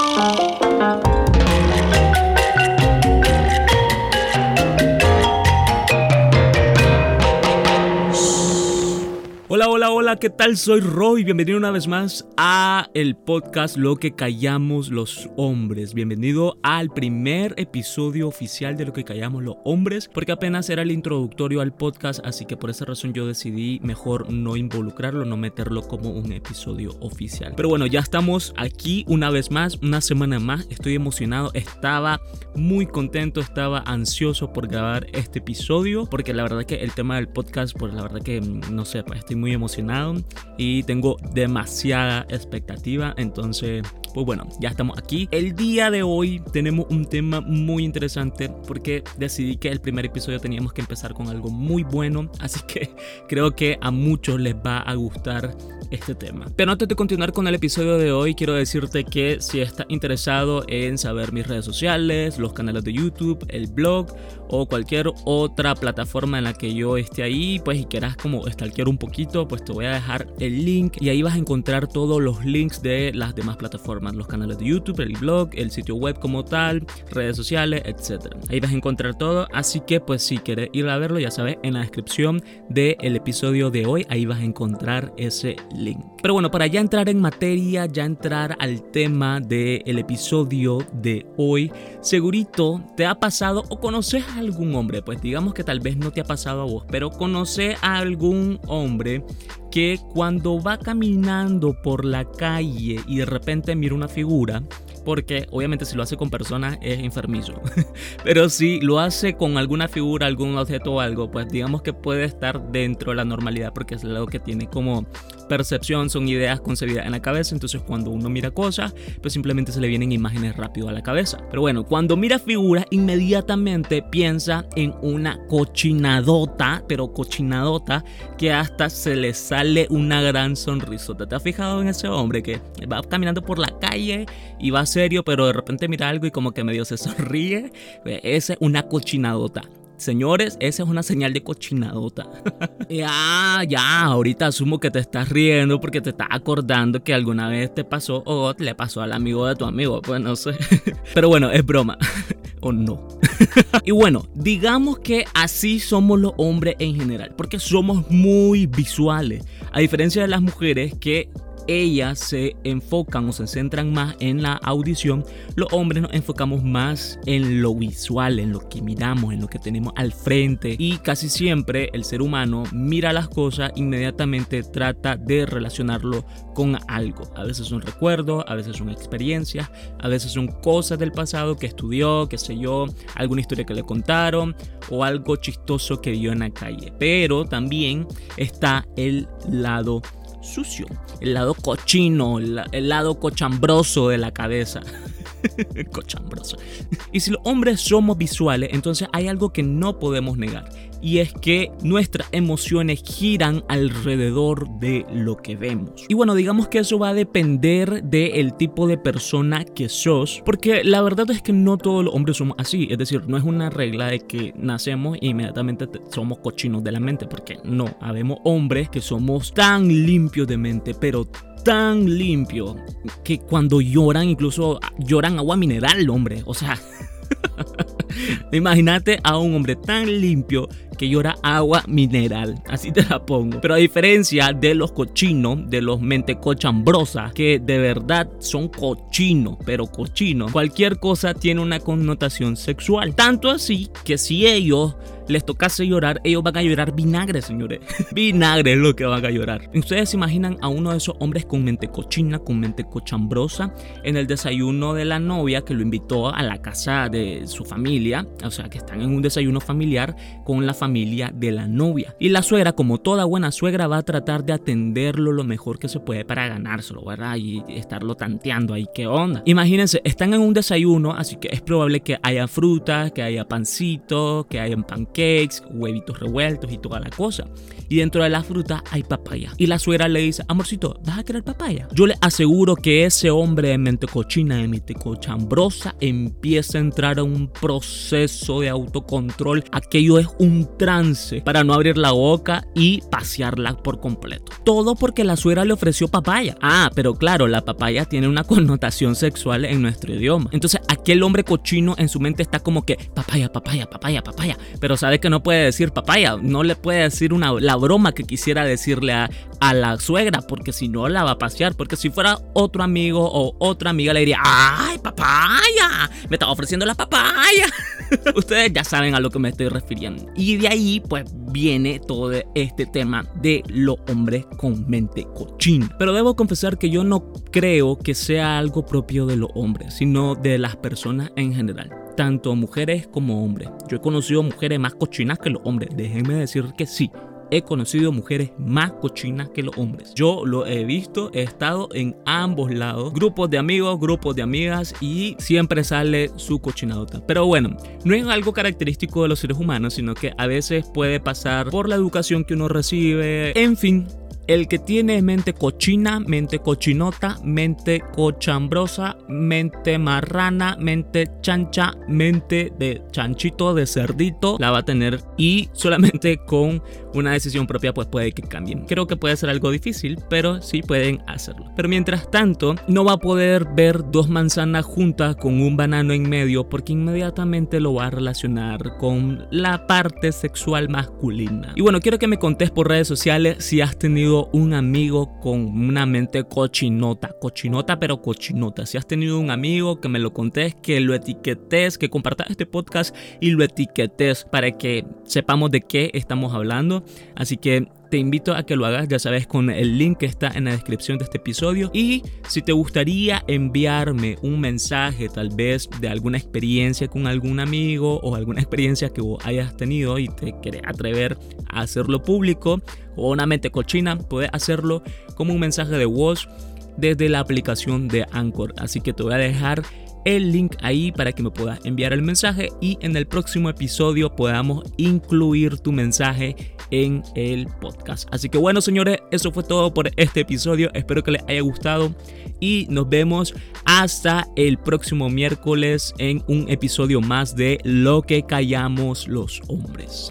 Hola, ¿qué tal? Soy Roy, bienvenido una vez más a el podcast Lo que callamos los hombres. Bienvenido al primer episodio oficial de Lo que callamos los hombres, porque apenas era el introductorio al podcast, así que por esa razón yo decidí mejor no involucrarlo, no meterlo como un episodio oficial. Pero bueno, ya estamos aquí una vez más, una semana más, estoy emocionado, estaba muy contento, estaba ansioso por grabar este episodio, porque la verdad que el tema del podcast, pues la verdad que no sé, pues estoy muy emocionado y tengo demasiada expectativa. Entonces, pues bueno, ya estamos aquí. El día de hoy tenemos un tema muy interesante porque decidí que el primer episodio teníamos que empezar con algo muy bueno. Así que creo que a muchos les va a gustar este tema. Pero antes de continuar con el episodio de hoy, quiero decirte que si estás interesado en saber mis redes sociales, los canales de YouTube, el blog o cualquier otra plataforma en la que yo esté ahí, pues y quieras como stalkear un poquito, pues te voy a dejar el link y ahí vas a encontrar todos los links de las demás plataformas, los canales de YouTube, el blog, el sitio web como tal, redes sociales, etc. Ahí vas a encontrar todo, así que pues si quieres ir a verlo, ya sabes, en la descripción del episodio de hoy, ahí vas a encontrar ese link. Pero bueno, para ya entrar en materia, ya entrar al tema del episodio de hoy, segurito te ha pasado o conoces a algún hombre, pues digamos que tal vez no te ha pasado a vos, pero conoces a algún hombre que cuando va caminando por la calle y de repente mira una figura, porque obviamente si lo hace con personas es enfermizo. Pero si lo hace con alguna figura, algún objeto o algo, pues digamos que puede estar dentro de la normalidad porque es algo que tiene como percepción, son ideas concebidas en la cabeza, entonces cuando uno mira cosas, pues simplemente se le vienen imágenes rápido a la cabeza. Pero bueno, cuando mira figuras, inmediatamente piensa en una cochinadota, pero cochinadota, que hasta se le sale una gran sonrisota. ¿Te has fijado en ese hombre que va caminando por la calle y va serio, pero de repente mira algo y como que medio se sonríe? Esa es una cochinadota. Señores, esa es una señal de cochinadota. ya, ya, ahorita asumo que te estás riendo porque te estás acordando que alguna vez te pasó o le pasó al amigo de tu amigo, pues no sé. Pero bueno, es broma. o no. y bueno, digamos que así somos los hombres en general, porque somos muy visuales. A diferencia de las mujeres que ellas se enfocan o se centran más en la audición, los hombres nos enfocamos más en lo visual, en lo que miramos, en lo que tenemos al frente y casi siempre el ser humano mira las cosas, inmediatamente trata de relacionarlo con algo. A veces son recuerdos, a veces son experiencias, a veces son cosas del pasado que estudió, qué sé yo, alguna historia que le contaron o algo chistoso que vio en la calle. Pero también está el lado sucio, el lado cochino, el, lado cochambroso de la cabeza. cochambroso. Y si los hombres somos visuales, entonces hay algo que no podemos negar y es que nuestras emociones giran alrededor de lo que vemos. Y bueno, digamos que eso va a depender del tipo de persona que sos, porque la verdad es que no todos los hombres somos así, es decir, no es una regla de que nacemos e inmediatamente somos cochinos de la mente, porque no, habemos hombres que somos tan limpios de mente, pero tan limpios que cuando lloran incluso lloran agua mineral, hombre, o sea... Imagínate a un hombre tan limpio que llora agua mineral. Así te la pongo. Pero a diferencia de los cochinos, de los mentecochambrosa, que de verdad son cochinos, pero cochinos, cualquier cosa tiene una connotación sexual. Tanto así que si ellos les tocase llorar, ellos van a llorar vinagre, señores. vinagre es lo que van a llorar. Ustedes se imaginan a uno de esos hombres con mente cochina, con mente cochambrosa, en el desayuno de la novia que lo invitó a la casa de su familia, o sea, que están en un desayuno familiar con la familia de la novia. Y la suegra, como toda buena suegra, va a tratar de atenderlo lo mejor que se puede para ganárselo, ¿verdad? Y estarlo tanteando ahí, ¿qué onda? Imagínense, están en un desayuno, así que es probable que haya frutas, que haya pancito, que haya panqueques cakes, huevitos revueltos y toda la cosa. Y dentro de la fruta hay papaya. Y la suegra le dice, amorcito, ¿vas a querer papaya? Yo le aseguro que ese hombre de mente cochina, de mente cochambrosa, empieza a entrar a un proceso de autocontrol. Aquello es un trance para no abrir la boca y pasearla por completo. Todo porque la suegra le ofreció papaya. Ah, pero claro, la papaya tiene una connotación sexual en nuestro idioma. Entonces aquel hombre cochino en su mente está como que papaya, papaya, papaya, papaya. Pero sabe que no puede decir papaya, no le puede decir una, la broma que quisiera decirle a, a la suegra, porque si no la va a pasear. Porque si fuera otro amigo o otra amiga le diría, ¡ay, papaya! Me estaba ofreciendo la papaya. Ustedes ya saben a lo que me estoy refiriendo. Y de ahí, pues, viene todo este tema de los hombres con mente cochina. Pero debo confesar que yo no creo que sea algo propio de los hombres, sino de las personas en general tanto mujeres como hombres. Yo he conocido mujeres más cochinas que los hombres, déjenme decir que sí he conocido mujeres más cochinas que los hombres. Yo lo he visto, he estado en ambos lados, grupos de amigos, grupos de amigas y siempre sale su cochinadota. Pero bueno, no es algo característico de los seres humanos, sino que a veces puede pasar por la educación que uno recibe. En fin, el que tiene mente cochina, mente cochinota, mente cochambrosa, mente marrana, mente chancha, mente de chanchito, de cerdito, la va a tener y solamente con una decisión propia pues puede que cambien. Creo que puede ser algo difícil, pero sí pueden hacerlo. Pero mientras tanto, no va a poder ver dos manzanas juntas con un banano en medio porque inmediatamente lo va a relacionar con la parte sexual masculina. Y bueno, quiero que me contés por redes sociales si has un amigo con una mente cochinota, cochinota pero cochinota. Si has tenido un amigo que me lo contés, que lo etiquetes, que compartas este podcast y lo etiquetes para que sepamos de qué estamos hablando. Así que te invito a que lo hagas, ya sabes, con el link que está en la descripción de este episodio. Y si te gustaría enviarme un mensaje, tal vez de alguna experiencia con algún amigo o alguna experiencia que vos hayas tenido y te querés atrever a hacerlo público o una mente cochina, puedes hacerlo como un mensaje de voz desde la aplicación de Anchor. Así que te voy a dejar el link ahí para que me puedas enviar el mensaje y en el próximo episodio podamos incluir tu mensaje en el podcast. Así que bueno, señores, eso fue todo por este episodio. Espero que les haya gustado y nos vemos hasta el próximo miércoles en un episodio más de Lo que callamos los hombres.